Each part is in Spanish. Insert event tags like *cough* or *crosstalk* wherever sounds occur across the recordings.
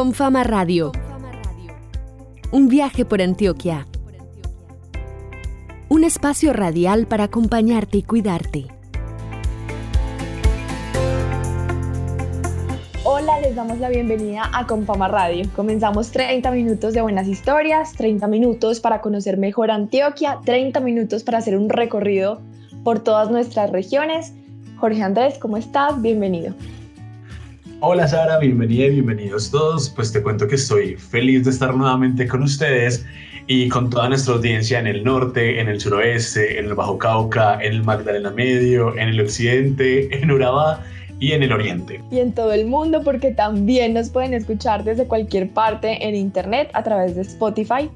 Con Fama Radio. Un viaje por Antioquia. Un espacio radial para acompañarte y cuidarte. Hola, les damos la bienvenida a Confama Radio. Comenzamos 30 minutos de buenas historias, 30 minutos para conocer mejor Antioquia, 30 minutos para hacer un recorrido por todas nuestras regiones. Jorge Andrés, ¿cómo estás? Bienvenido. Hola Sara, bienvenida y bienvenidos todos. Pues te cuento que estoy feliz de estar nuevamente con ustedes y con toda nuestra audiencia en el norte, en el suroeste, en el Bajo Cauca, en el Magdalena Medio, en el occidente, en Urabá y en el oriente. Y en todo el mundo porque también nos pueden escuchar desde cualquier parte en internet a través de Spotify.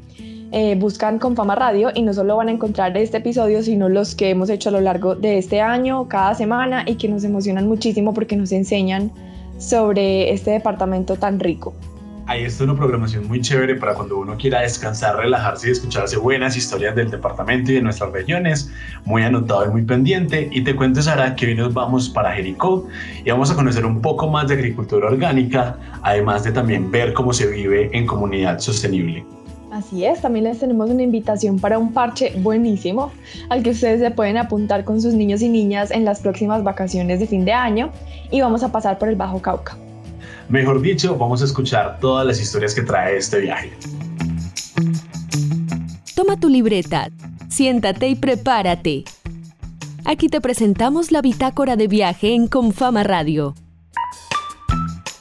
Eh, buscan con Fama Radio y no solo van a encontrar este episodio, sino los que hemos hecho a lo largo de este año, cada semana y que nos emocionan muchísimo porque nos enseñan sobre este departamento tan rico. Ahí está una programación muy chévere para cuando uno quiera descansar, relajarse y escucharse buenas historias del departamento y de nuestras regiones. Muy anotado y muy pendiente. Y te cuento, Sara, que hoy nos vamos para Jericó y vamos a conocer un poco más de agricultura orgánica, además de también ver cómo se vive en comunidad sostenible. Así es, también les tenemos una invitación para un parche buenísimo al que ustedes se pueden apuntar con sus niños y niñas en las próximas vacaciones de fin de año y vamos a pasar por el Bajo Cauca. Mejor dicho, vamos a escuchar todas las historias que trae este viaje. Toma tu libreta, siéntate y prepárate. Aquí te presentamos la bitácora de viaje en Confama Radio.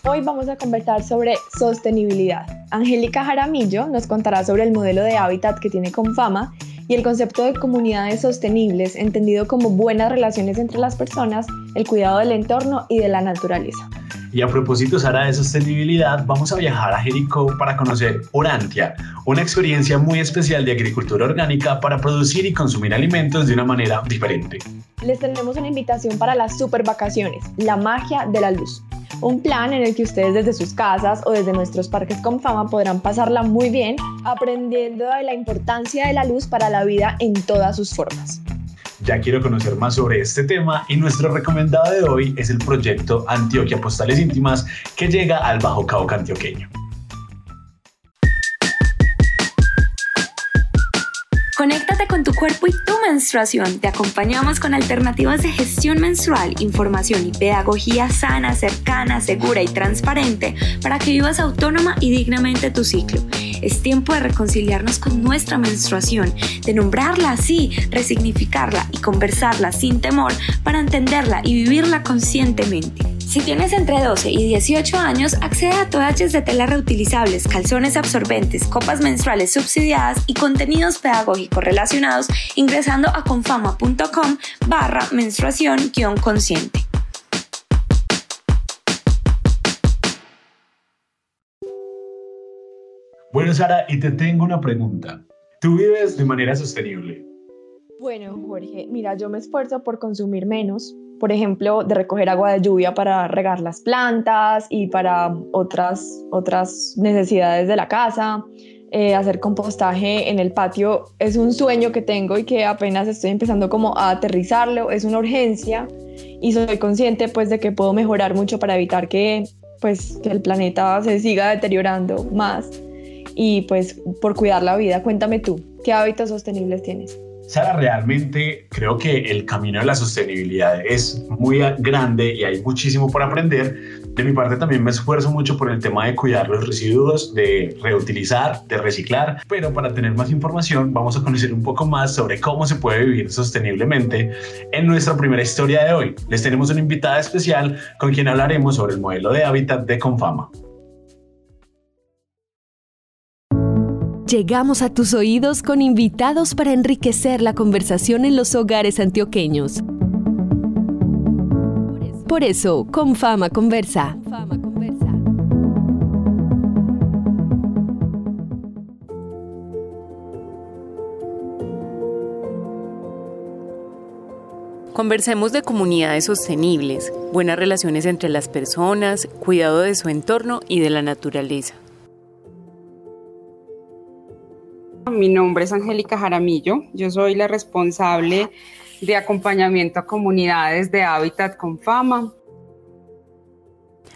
Hoy vamos a conversar sobre sostenibilidad. Angélica Jaramillo nos contará sobre el modelo de hábitat que tiene Confama y el concepto de comunidades sostenibles, entendido como buenas relaciones entre las personas, el cuidado del entorno y de la naturaleza. Y a propósito, Sara, de sostenibilidad, vamos a viajar a Jericó para conocer Orantia, una experiencia muy especial de agricultura orgánica para producir y consumir alimentos de una manera diferente. Les tenemos una invitación para las super vacaciones, la magia de la luz un plan en el que ustedes desde sus casas o desde nuestros parques con fama podrán pasarla muy bien aprendiendo de la importancia de la luz para la vida en todas sus formas. Ya quiero conocer más sobre este tema y nuestro recomendado de hoy es el proyecto Antioquia Postales Íntimas que llega al Bajo Cauca antioqueño. Con tu cuerpo y tu menstruación. Te acompañamos con alternativas de gestión menstrual, información y pedagogía sana, cercana, segura y transparente para que vivas autónoma y dignamente tu ciclo. Es tiempo de reconciliarnos con nuestra menstruación, de nombrarla así, resignificarla y conversarla sin temor para entenderla y vivirla conscientemente. Si tienes entre 12 y 18 años, accede a toallas de tela reutilizables, calzones absorbentes, copas menstruales subsidiadas y contenidos pedagógicos relacionados ingresando a confama.com barra menstruación-consciente. Bueno, Sara, y te tengo una pregunta. ¿Tú vives de manera sostenible? Bueno, Jorge, mira, yo me esfuerzo por consumir menos, por ejemplo, de recoger agua de lluvia para regar las plantas y para otras, otras necesidades de la casa. Eh, hacer compostaje en el patio es un sueño que tengo y que apenas estoy empezando como a aterrizarlo, es una urgencia y soy consciente pues de que puedo mejorar mucho para evitar que pues que el planeta se siga deteriorando más y pues por cuidar la vida. Cuéntame tú, ¿qué hábitos sostenibles tienes? Sara, realmente creo que el camino de la sostenibilidad es muy grande y hay muchísimo por aprender. De mi parte también me esfuerzo mucho por el tema de cuidar los residuos, de reutilizar, de reciclar, pero para tener más información vamos a conocer un poco más sobre cómo se puede vivir sosteniblemente en nuestra primera historia de hoy. Les tenemos una invitada especial con quien hablaremos sobre el modelo de hábitat de Confama. Llegamos a tus oídos con invitados para enriquecer la conversación en los hogares antioqueños. Por eso, con Fama Conversa. Conversemos de comunidades sostenibles, buenas relaciones entre las personas, cuidado de su entorno y de la naturaleza. Mi nombre es Angélica Jaramillo, yo soy la responsable de acompañamiento a comunidades de hábitat con fama.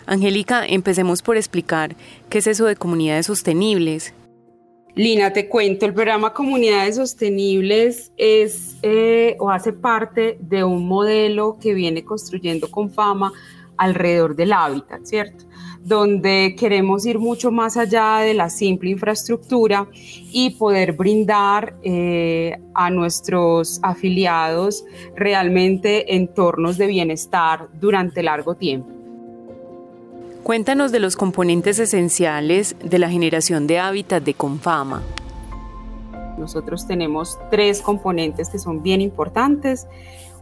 Angélica, empecemos por explicar qué es eso de comunidades sostenibles. Lina, te cuento, el programa Comunidades Sostenibles es eh, o hace parte de un modelo que viene construyendo con fama alrededor del hábitat, ¿cierto? Donde queremos ir mucho más allá de la simple infraestructura y poder brindar eh, a nuestros afiliados realmente entornos de bienestar durante largo tiempo. Cuéntanos de los componentes esenciales de la generación de hábitat de Confama. Nosotros tenemos tres componentes que son bien importantes.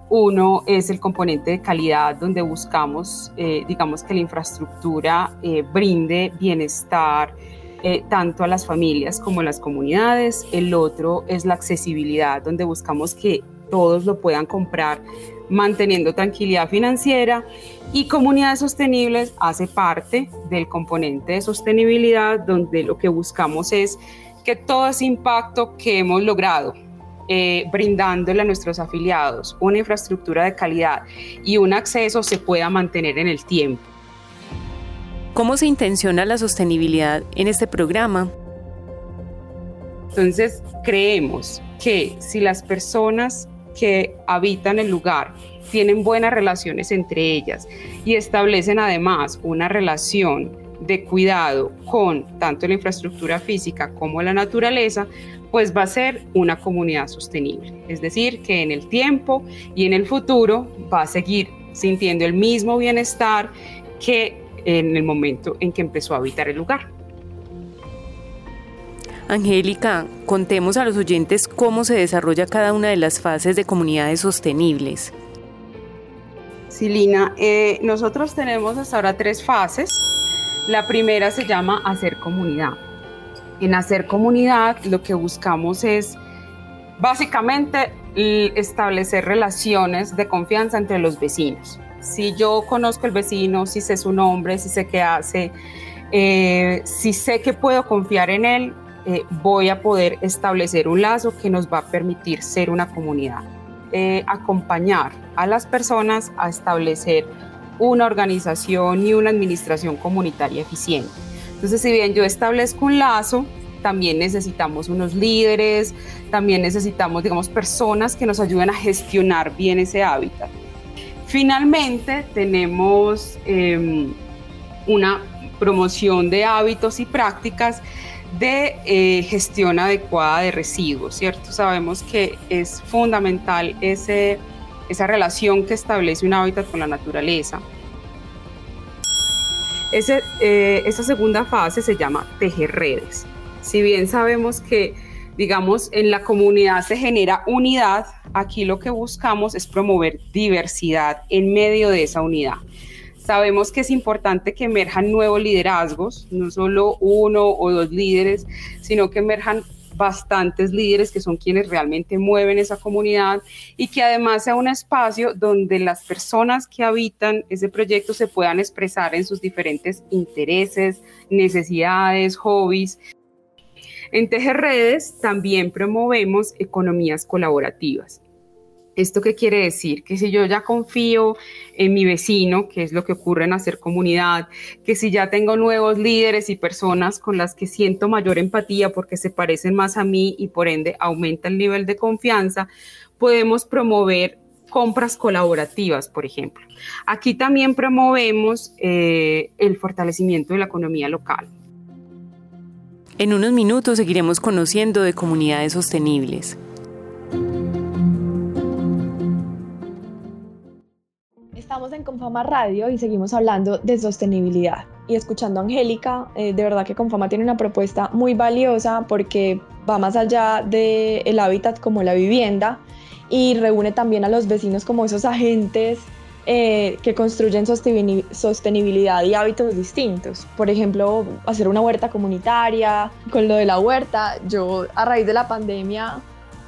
Uno es el componente de calidad, donde buscamos, eh, digamos, que la infraestructura eh, brinde bienestar eh, tanto a las familias como a las comunidades. El otro es la accesibilidad, donde buscamos que todos lo puedan comprar manteniendo tranquilidad financiera y comunidades sostenibles hace parte del componente de sostenibilidad donde lo que buscamos es que todo ese impacto que hemos logrado eh, brindándole a nuestros afiliados una infraestructura de calidad y un acceso se pueda mantener en el tiempo. ¿Cómo se intenciona la sostenibilidad en este programa? Entonces, creemos que si las personas que habitan el lugar tienen buenas relaciones entre ellas y establecen además una relación de cuidado con tanto la infraestructura física como la naturaleza, pues va a ser una comunidad sostenible. Es decir, que en el tiempo y en el futuro va a seguir sintiendo el mismo bienestar que en el momento en que empezó a habitar el lugar. Angélica, contemos a los oyentes cómo se desarrolla cada una de las fases de comunidades sostenibles. Silina, eh, nosotros tenemos hasta ahora tres fases. La primera se llama hacer comunidad. En hacer comunidad lo que buscamos es básicamente establecer relaciones de confianza entre los vecinos. Si yo conozco al vecino, si sé su nombre, si sé qué hace, eh, si sé que puedo confiar en él, eh, voy a poder establecer un lazo que nos va a permitir ser una comunidad. Eh, acompañar a las personas a establecer una organización y una administración comunitaria eficiente. Entonces, si bien yo establezco un lazo, también necesitamos unos líderes, también necesitamos, digamos, personas que nos ayuden a gestionar bien ese hábitat. Finalmente, tenemos em, una promoción de hábitos y prácticas de eh, gestión adecuada de residuos, ¿cierto? Sabemos que es fundamental ese, esa relación que establece un hábitat con la naturaleza. Eh, esa segunda fase se llama tejer redes. Si bien sabemos que, digamos, en la comunidad se genera unidad, aquí lo que buscamos es promover diversidad en medio de esa unidad. Sabemos que es importante que emerjan nuevos liderazgos, no solo uno o dos líderes, sino que emerjan bastantes líderes que son quienes realmente mueven esa comunidad y que además sea un espacio donde las personas que habitan ese proyecto se puedan expresar en sus diferentes intereses, necesidades, hobbies. En Tejer Redes también promovemos economías colaborativas. ¿Esto qué quiere decir? Que si yo ya confío en mi vecino, que es lo que ocurre en hacer comunidad, que si ya tengo nuevos líderes y personas con las que siento mayor empatía porque se parecen más a mí y por ende aumenta el nivel de confianza, podemos promover compras colaborativas, por ejemplo. Aquí también promovemos eh, el fortalecimiento de la economía local. En unos minutos seguiremos conociendo de comunidades sostenibles. Estamos en Confama Radio y seguimos hablando de sostenibilidad. Y escuchando a Angélica, eh, de verdad que Confama tiene una propuesta muy valiosa porque va más allá del hábitat como la vivienda y reúne también a los vecinos como esos agentes eh, que construyen sostenibilidad y hábitos distintos. Por ejemplo, hacer una huerta comunitaria. Con lo de la huerta, yo a raíz de la pandemia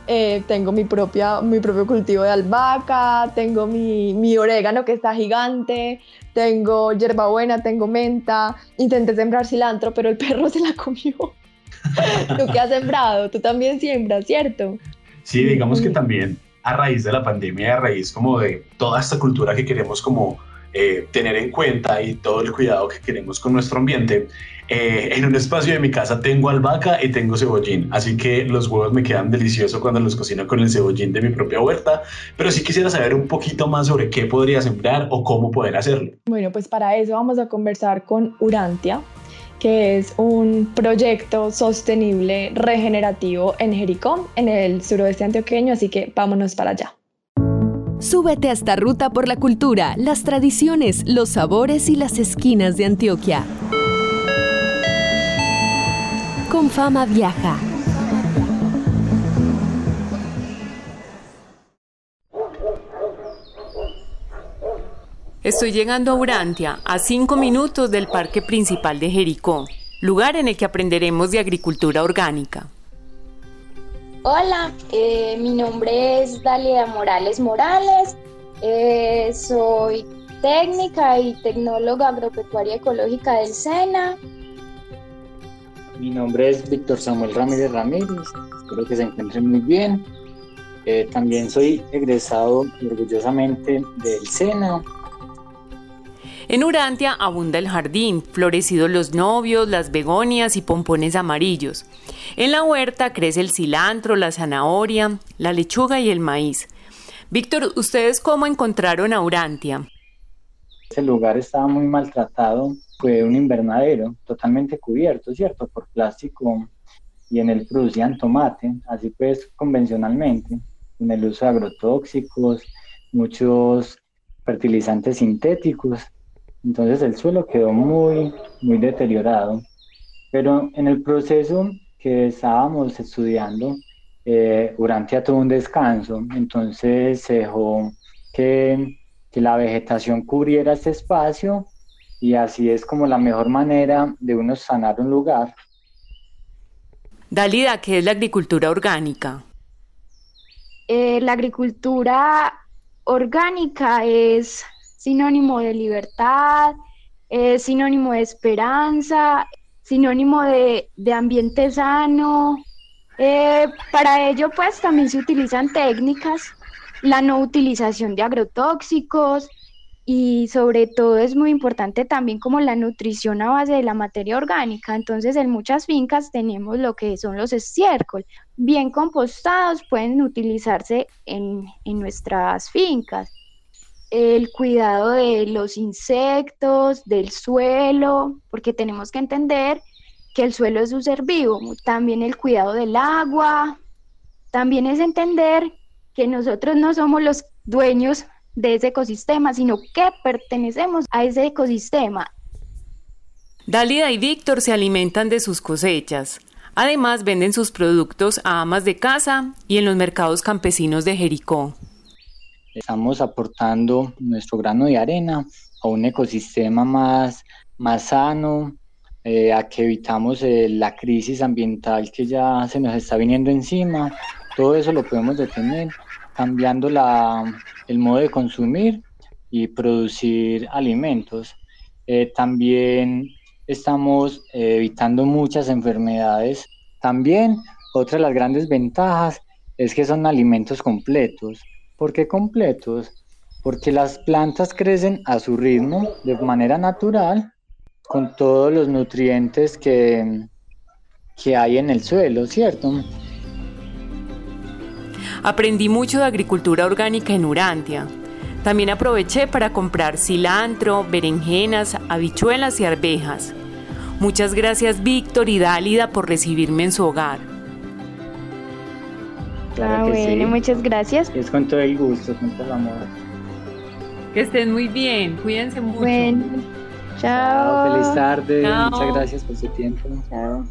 eh, tengo mi, propia, mi propio cultivo de albahaca, tengo mi, mi orégano que está gigante, tengo hierbabuena, tengo menta, intenté sembrar cilantro, pero el *laughs* perro se la comió. ¿Tú qué has sembrado? Tú también siembras, ¿cierto? Sí, digamos que también a raíz de la pandemia, a raíz como de toda esta cultura que queremos como eh, tener en cuenta y todo el cuidado que queremos con nuestro ambiente, eh, en un espacio de mi casa tengo albahaca y tengo cebollín, así que los huevos me quedan deliciosos cuando los cocino con el cebollín de mi propia huerta, pero sí quisiera saber un poquito más sobre qué podría sembrar o cómo poder hacerlo. Bueno, pues para eso vamos a conversar con Urantia, que es un proyecto sostenible regenerativo en Jericó, en el suroeste antioqueño, así que vámonos para allá. Súbete a esta ruta por la cultura, las tradiciones, los sabores y las esquinas de Antioquia. Fama viaja. Estoy llegando a Urantia, a cinco minutos del parque principal de Jericó, lugar en el que aprenderemos de agricultura orgánica. Hola, eh, mi nombre es Dalia Morales Morales, eh, soy técnica y tecnóloga agropecuaria ecológica del SENA. Mi nombre es Víctor Samuel Ramírez Ramírez, espero que se encuentren muy bien. Eh, también soy egresado orgullosamente del SENA en Urantia abunda el jardín, florecidos los novios, las begonias y pompones amarillos. En la huerta crece el cilantro, la zanahoria, la lechuga y el maíz. Víctor, ¿ustedes cómo encontraron a Urantia? Ese lugar estaba muy maltratado, fue un invernadero totalmente cubierto, ¿cierto? Por plástico y en él producían tomate, así pues convencionalmente, con el uso de agrotóxicos, muchos fertilizantes sintéticos entonces el suelo quedó muy, muy deteriorado. Pero en el proceso que estábamos estudiando, eh, Urantia tuvo un descanso, entonces se dejó que, que la vegetación cubriera este espacio y así es como la mejor manera de uno sanar un lugar. Dalida, ¿qué es la agricultura orgánica? Eh, la agricultura orgánica es sinónimo de libertad, es sinónimo de esperanza, sinónimo de, ambiente sano. Eh, para ello, pues también se utilizan técnicas, la no utilización de agrotóxicos y sobre todo es muy importante también como la nutrición a base de la materia orgánica. Entonces, en muchas fincas tenemos lo que son los estiércol. Bien compostados pueden utilizarse en, en nuestras fincas el cuidado de los insectos, del suelo, porque tenemos que entender que el suelo es un ser vivo, también el cuidado del agua, también es entender que nosotros no somos los dueños de ese ecosistema, sino que pertenecemos a ese ecosistema. Dalida y Víctor se alimentan de sus cosechas. Además, venden sus productos a amas de casa y en los mercados campesinos de Jericó. Estamos aportando nuestro grano de arena a un ecosistema más, más sano, eh, a que evitamos eh, la crisis ambiental que ya se nos está viniendo encima. Todo eso lo podemos detener cambiando la, el modo de consumir y producir alimentos. Eh, también estamos evitando muchas enfermedades. También otra de las grandes ventajas es que son alimentos completos. ¿Por qué completos? Porque las plantas crecen a su ritmo, de manera natural, con todos los nutrientes que, que hay en el suelo, ¿cierto? Aprendí mucho de agricultura orgánica en Urantia. También aproveché para comprar cilantro, berenjenas, habichuelas y arvejas. Muchas gracias Víctor y Dálida por recibirme en su hogar ah, bueno, muchas gracias. Es con todo el gusto, con todo el amor. Que estén muy bien, cuídense mucho. Bueno, chao. feliz tarde, muchas gracias por su tiempo. Chao.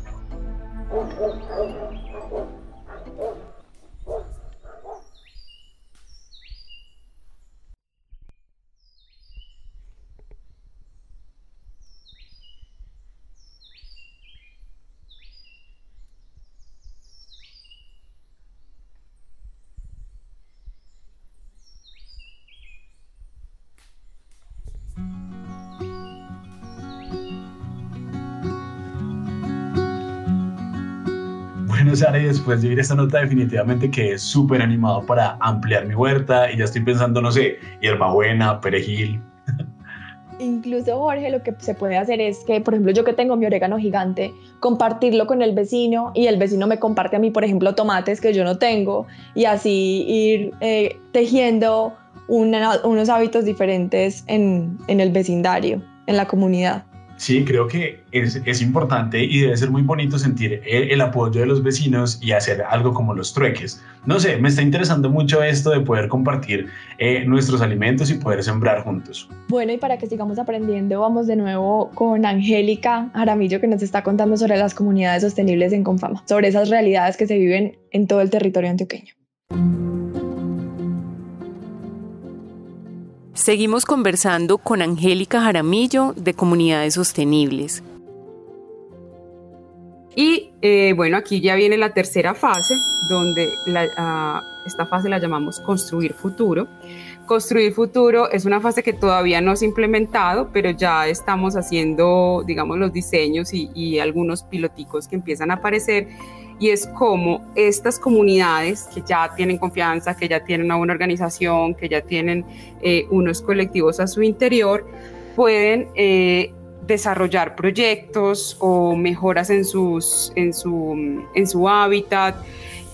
Sara, y después de oír esta nota, definitivamente que es súper animado para ampliar mi huerta y ya estoy pensando, no sé, hierbabuena, perejil. Incluso, Jorge, lo que se puede hacer es que, por ejemplo, yo que tengo mi orégano gigante, compartirlo con el vecino y el vecino me comparte a mí, por ejemplo, tomates que yo no tengo y así ir eh, tejiendo unos hábitos diferentes en el vecindario, en la comunidad. Sí, creo que es, es, importante y debe ser muy bonito sentir el, apoyo de los vecinos y hacer algo como los trueques. No sé, me está interesando mucho esto de poder compartir eh, nuestros alimentos y poder sembrar juntos. Bueno, y para que sigamos aprendiendo, vamos de nuevo con Angélica Aramillo que nos está contando sobre las comunidades sostenibles en Confama, sobre esas realidades que se viven en todo el territorio antioqueño. Seguimos conversando con Angélica Jaramillo de Comunidades Sostenibles. Y eh, bueno, aquí ya viene la tercera fase, donde ah, esta fase la llamamos construir futuro. Construir futuro es una fase que todavía no se ha implementado, pero ya estamos haciendo, digamos, los diseños y, y algunos piloticos que empiezan a aparecer y es como estas comunidades que ya tienen confianza, que ya tienen una buena organización, que ya tienen eh, unos colectivos a su interior, pueden eh, desarrollar proyectos o mejoras en, sus, en, su, en su hábitat.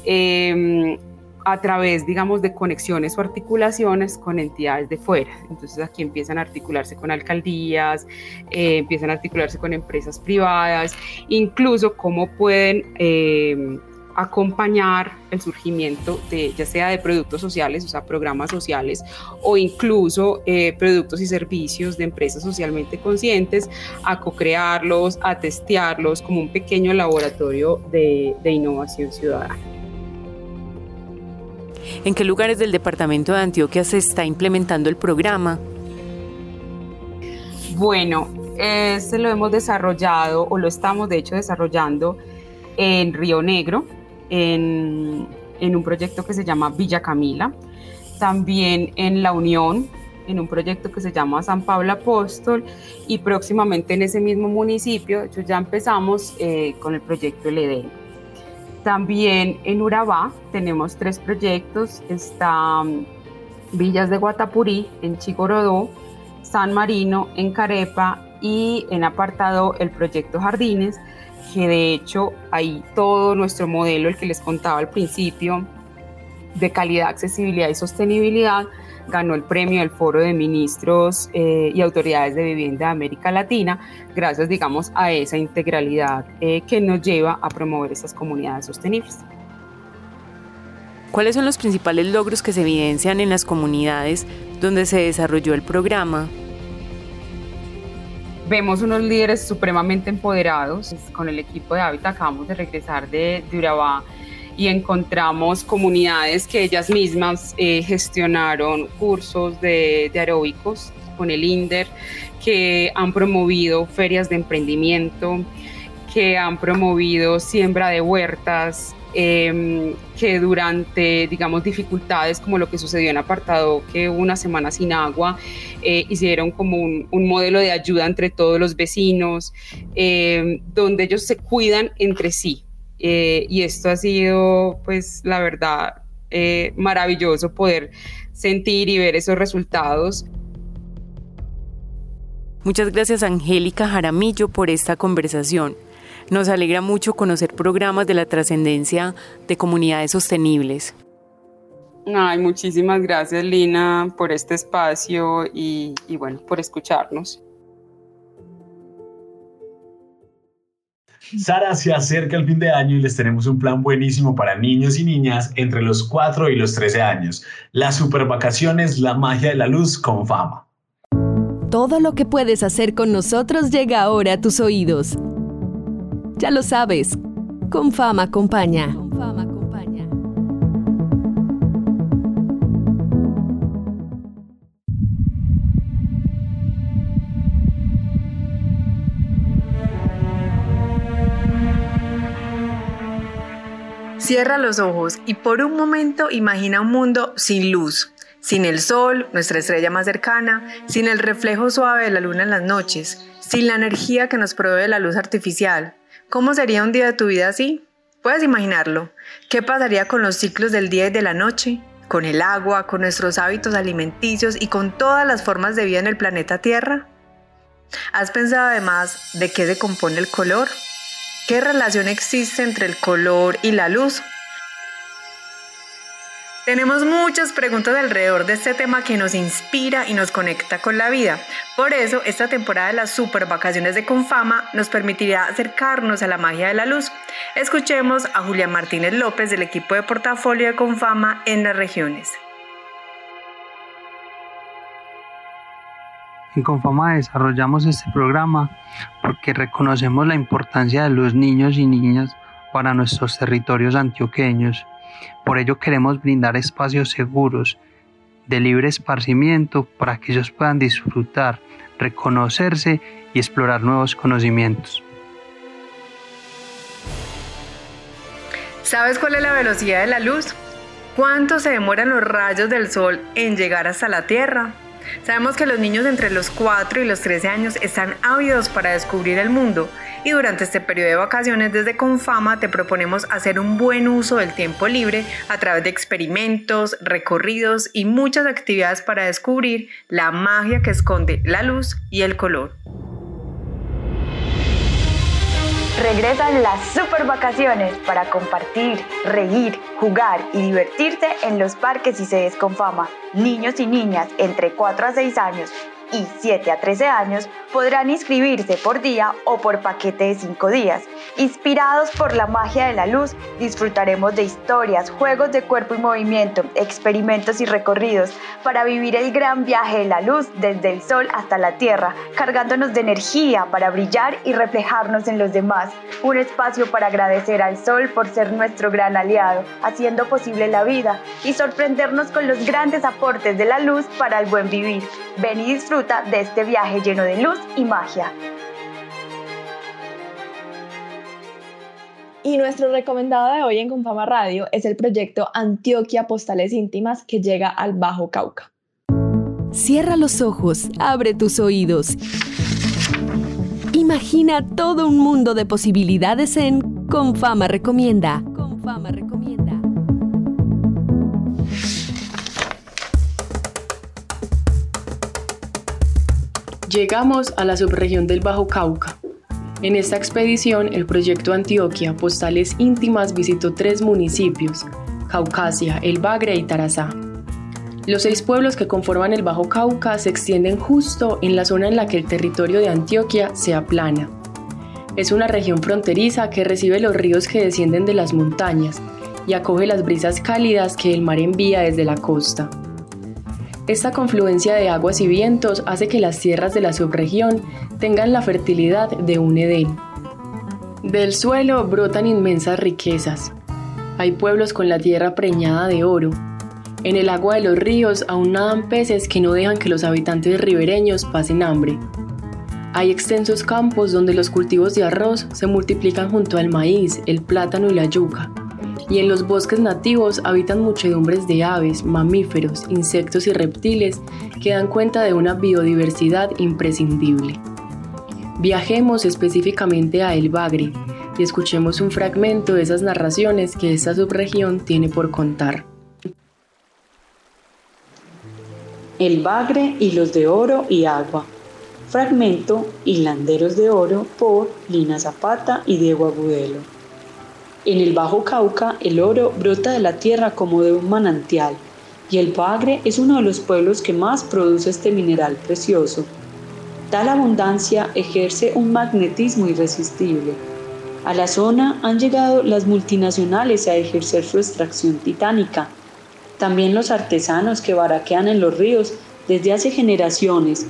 Em, a través, digamos, de conexiones o articulaciones con entidades de fuera. Entonces aquí empiezan a articularse con alcaldías, eh, empiezan a articularse con empresas privadas, incluso cómo pueden eh, acompañar el surgimiento de ya sea de productos sociales, o sea, programas sociales, o incluso eh, productos y servicios de empresas socialmente conscientes, a co-crearlos, a testearlos como un pequeño laboratorio de innovación ciudadana. ¿En qué lugares del departamento de Antioquia se está implementando el programa? Bueno, este lo hemos desarrollado o lo estamos de hecho desarrollando en Río Negro, en, en un proyecto que se llama Villa Camila, también en La Unión, en un proyecto que se llama San Pablo Apóstol y próximamente en ese mismo municipio ya empezamos eh, con el proyecto El. También en Urabá tenemos tres proyectos. Está mm, Villas de Guatapurí en Chigorodó, San Marino en Carepa y en apartado el proyecto Jardines, que de hecho ahí todo nuestro modelo, el que les contaba al principio, de calidad, accesibilidad y sostenibilidad, ganó el premio del Foro de Ministros eh, y Autoridades de Vivienda de América Latina, gracias, digamos, a esa integralidad eh, que nos lleva a promover esas comunidades sostenibles. ¿Cuáles son los principales logros que se evidencian en las comunidades donde se desarrolló el programa? Vemos unos líderes supremamente empoderados. Con el equipo de Hábitat acabamos de regresar de, de Urabá y encontramos comunidades que ellas mismas eh, gestionaron cursos de, de aeróbicos con el INDER, que han promovido ferias de emprendimiento, que han promovido siembra de huertas, em, que durante, digamos, dificultades como lo que sucedió en Apartado, que una semana sin agua, eh, hicieron como un, un, modelo de ayuda entre todos los vecinos, em, donde ellos se cuidan entre sí, eh, y esto ha sido, pues, la verdad, eh, maravilloso poder sentir y ver esos resultados. Muchas gracias Angélica Jaramillo por esta conversación. Nos alegra mucho conocer programas de la trascendencia de comunidades sostenibles. Ay, muchísimas gracias Lina por este espacio y, y bueno, por escucharnos. Sara, se acerca el fin de año y les tenemos un plan buenísimo para niños y niñas entre los 4 y los 13 años. Las super vacaciones, la magia de la luz con fama. Todo lo que puedes hacer con nosotros llega ahora a tus oídos. Ya lo sabes, con fama acompaña. Cierra los ojos y por un momento imagina un mundo sin luz, sin el sol, nuestra estrella más cercana, sin el reflejo suave de la luna en las noches, sin la energía que nos provee la luz artificial. ¿Cómo sería un día de tu vida así? Puedes imaginarlo. ¿Qué pasaría con los ciclos del día y de la noche? ¿Con el agua, con nuestros hábitos alimenticios y con todas las formas de vida en el planeta Tierra? ¿Has pensado además de qué se compone el color? ¿Qué relación existe entre el color y la luz? Tenemos muchas preguntas alrededor de este tema que nos inspira y nos conecta con la vida. Por eso, esta temporada de las super vacaciones de Confama nos permitirá acercarnos a la magia de la luz. Escuchemos a Julia Martínez López del equipo de portafolio de Confama en las regiones. En Confama desarrollamos este programa porque reconocemos la importancia de los niños y niñas para nuestros territorios antioqueños por ello queremos brindar espacios seguros de libre esparcimiento para que ellos puedan disfrutar, reconocerse y explorar nuevos conocimientos. ¿Sabes cuál es la velocidad de la luz? ¿Cuánto se demoran los rayos del sol en llegar hasta la Tierra? Sabemos que los niños entre los 4 y los 13 años están ávidos para descubrir el mundo y durante este periodo de vacaciones desde Confama te proponemos hacer un buen uso del tiempo libre a través de experimentos, recorridos y muchas actividades para descubrir la magia que esconde la luz y el color. Regresan las super vacaciones para compartir, reír, jugar y divertirte en los parques y sedes con fama. Niños y niñas entre 4 a 6 años y 7 a 13 años podrán inscribirse por día o por paquete de 5 días. Inspirados por la magia de la luz, disfrutaremos de historias, juegos de cuerpo y movimiento, experimentos y recorridos para vivir el gran viaje de la luz desde el sol hasta la tierra, cargándonos de energía para brillar y reflejarnos en los demás. Un espacio para agradecer al sol por ser nuestro gran aliado, haciendo posible la vida y sorprendernos con los grandes aportes de la luz para el buen vivir. Ven y disfruta de este viaje lleno de luz y magia. Y nuestro recomendado de hoy en Confama Radio es el proyecto Antioquia Postales Íntimas que llega al Bajo Cauca. Cierra los ojos, abre tus oídos. Imagina todo un mundo de posibilidades en Confama Recomienda. Confama Recomienda. Llegamos a la subregión del Bajo Cauca. En esta expedición, el proyecto Antioquia Postales Íntimas visitó tres municipios, Caucasia, El Bagre y Tarazá. Los seis pueblos que conforman el Bajo Cauca se extienden justo en la zona en la que el territorio de Antioquia se aplana. Es una región fronteriza que recibe los ríos que descienden de las montañas y acoge las brisas cálidas que el mar envía desde la costa. Esta confluencia de aguas y vientos hace que las tierras de la subregión tengan la fertilidad de un Edén. Del suelo brotan inmensas riquezas. Hay pueblos con la tierra preñada de oro. En el agua de los ríos aún nadan peces que no dejan que los habitantes ribereños pasen hambre. Hay extensos campos donde los cultivos de arroz se multiplican junto al maíz, el plátano y la yuca y en los bosques nativos habitan muchedumbres de aves, mamíferos, insectos y reptiles que dan cuenta de una biodiversidad imprescindible. Viajemos específicamente a El Bagre y escuchemos un fragmento de esas narraciones que esta subregión tiene por contar. El Bagre y los de oro y agua. Fragmento Hilanderos de Oro por Lina Zapata y Diego Agudelo. En el Bajo Cauca, el oro brota de la tierra como de un manantial, y el Bagre es uno de los pueblos que más produce este mineral precioso. Tal abundancia ejerce un magnetismo irresistible. A la zona han llegado las multinacionales a ejercer su extracción titánica. También los artesanos que baraquean en los ríos desde hace generaciones,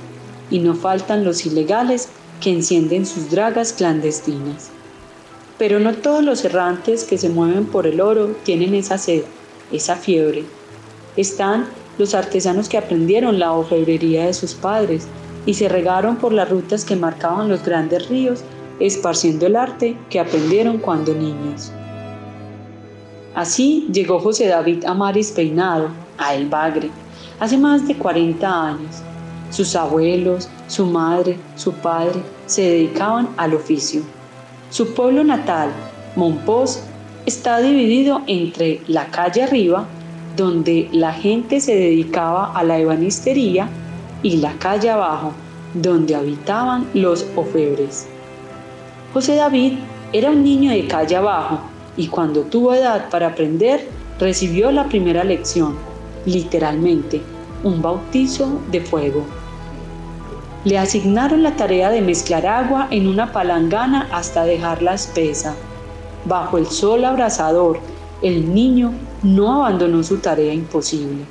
y no faltan los ilegales que encienden sus dragas clandestinas. Pero no todos los errantes que se mueven por el oro tienen esa sed, esa fiebre. Están los artesanos que aprendieron la orfebrería de sus padres y se regaron por las rutas que marcaban los grandes ríos, esparciendo el arte que aprendieron cuando niños. Así llegó José David Amaris Peinado a El Bagre hace más de 40 años. Sus abuelos, su madre, su padre se dedicaban al oficio. Su pueblo natal, Monpós, está dividido entre la calle arriba, donde la gente se dedicaba a la ebanistería, y la calle abajo, donde habitaban los ofebres. José David era un niño de calle abajo y cuando tuvo edad para aprender, recibió la primera lección, literalmente, un bautizo de fuego. Le asignaron la tarea de mezclar agua en una palangana hasta dejarla espesa. Bajo el sol abrasador, el niño no abandonó su tarea imposible.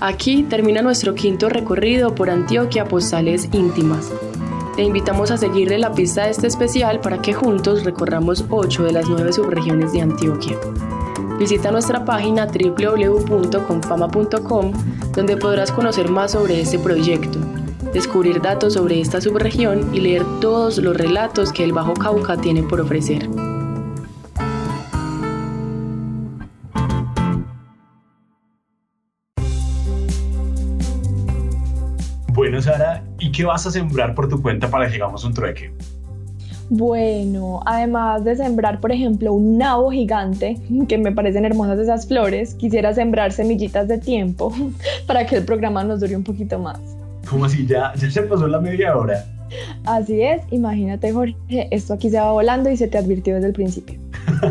Aquí termina nuestro quinto recorrido por Antioquia Postales Íntimas. Te invitamos a seguirle la pista de este especial para que juntos recorramos ocho de las nueve subregiones de Antioquia. Visita nuestra página www.confama.com donde podrás conocer más sobre este proyecto, descubrir datos sobre esta subregión y leer todos los relatos que el Bajo Cauca tiene por ofrecer. Bueno, Sara, ¿y qué vas a sembrar por tu cuenta para que hagamos un trueque? Bueno, además de sembrar, por ejemplo, un nabo gigante, que me parecen hermosas esas flores, quisiera sembrar semillitas de tiempo *laughs* para que el programa nos dure un poquito más. ¿Cómo así? ¿Ya, ya se pasó la media hora? Así es, imagínate Jorge, esto aquí se va volando y se te advirtió desde el principio.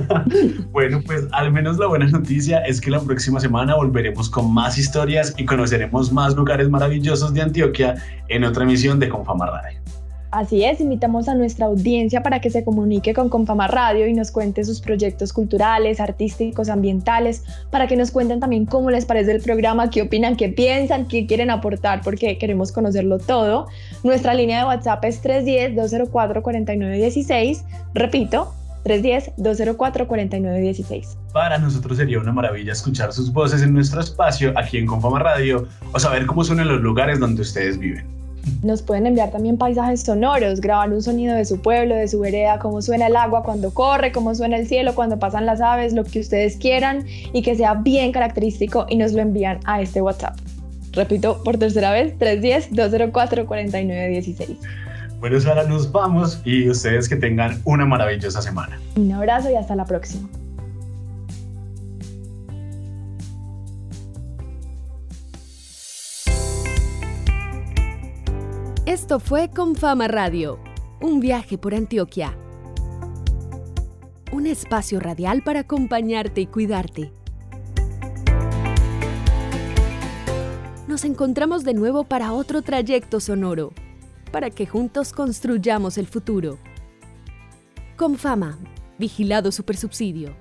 *laughs* bueno, pues al menos la buena noticia es que la próxima semana volveremos con más historias y conoceremos más lugares maravillosos de Antioquia en otra emisión de Confama Radio. Así es, invitamos a nuestra audiencia para que se comunique con Confama Radio y nos cuente sus proyectos culturales, artísticos, ambientales, para que nos cuenten también cómo les parece el programa, qué opinan, qué piensan, qué quieren aportar, porque queremos conocerlo todo. Nuestra línea de WhatsApp es 310-204-4916. Repito, 310-204-4916. Para nosotros sería una maravilla escuchar sus voces en nuestro espacio aquí en Confama Radio o saber cómo suenan los lugares donde ustedes viven. Nos pueden enviar también paisajes sonoros, grabar un sonido de su pueblo, de su vereda, cómo suena el agua cuando corre, cómo suena el cielo cuando pasan las aves, lo que ustedes quieran y que sea bien característico y nos lo envían a este WhatsApp. Repito por tercera vez, 310-204-4916. Bueno, Sara, nos vamos y ustedes que tengan una maravillosa semana. Un abrazo y hasta la próxima. Esto fue Confama Radio, un viaje por Antioquia. Un espacio radial para acompañarte y cuidarte. Nos encontramos de nuevo para otro trayecto sonoro, para que juntos construyamos el futuro. Confama, vigilado supersubsidio.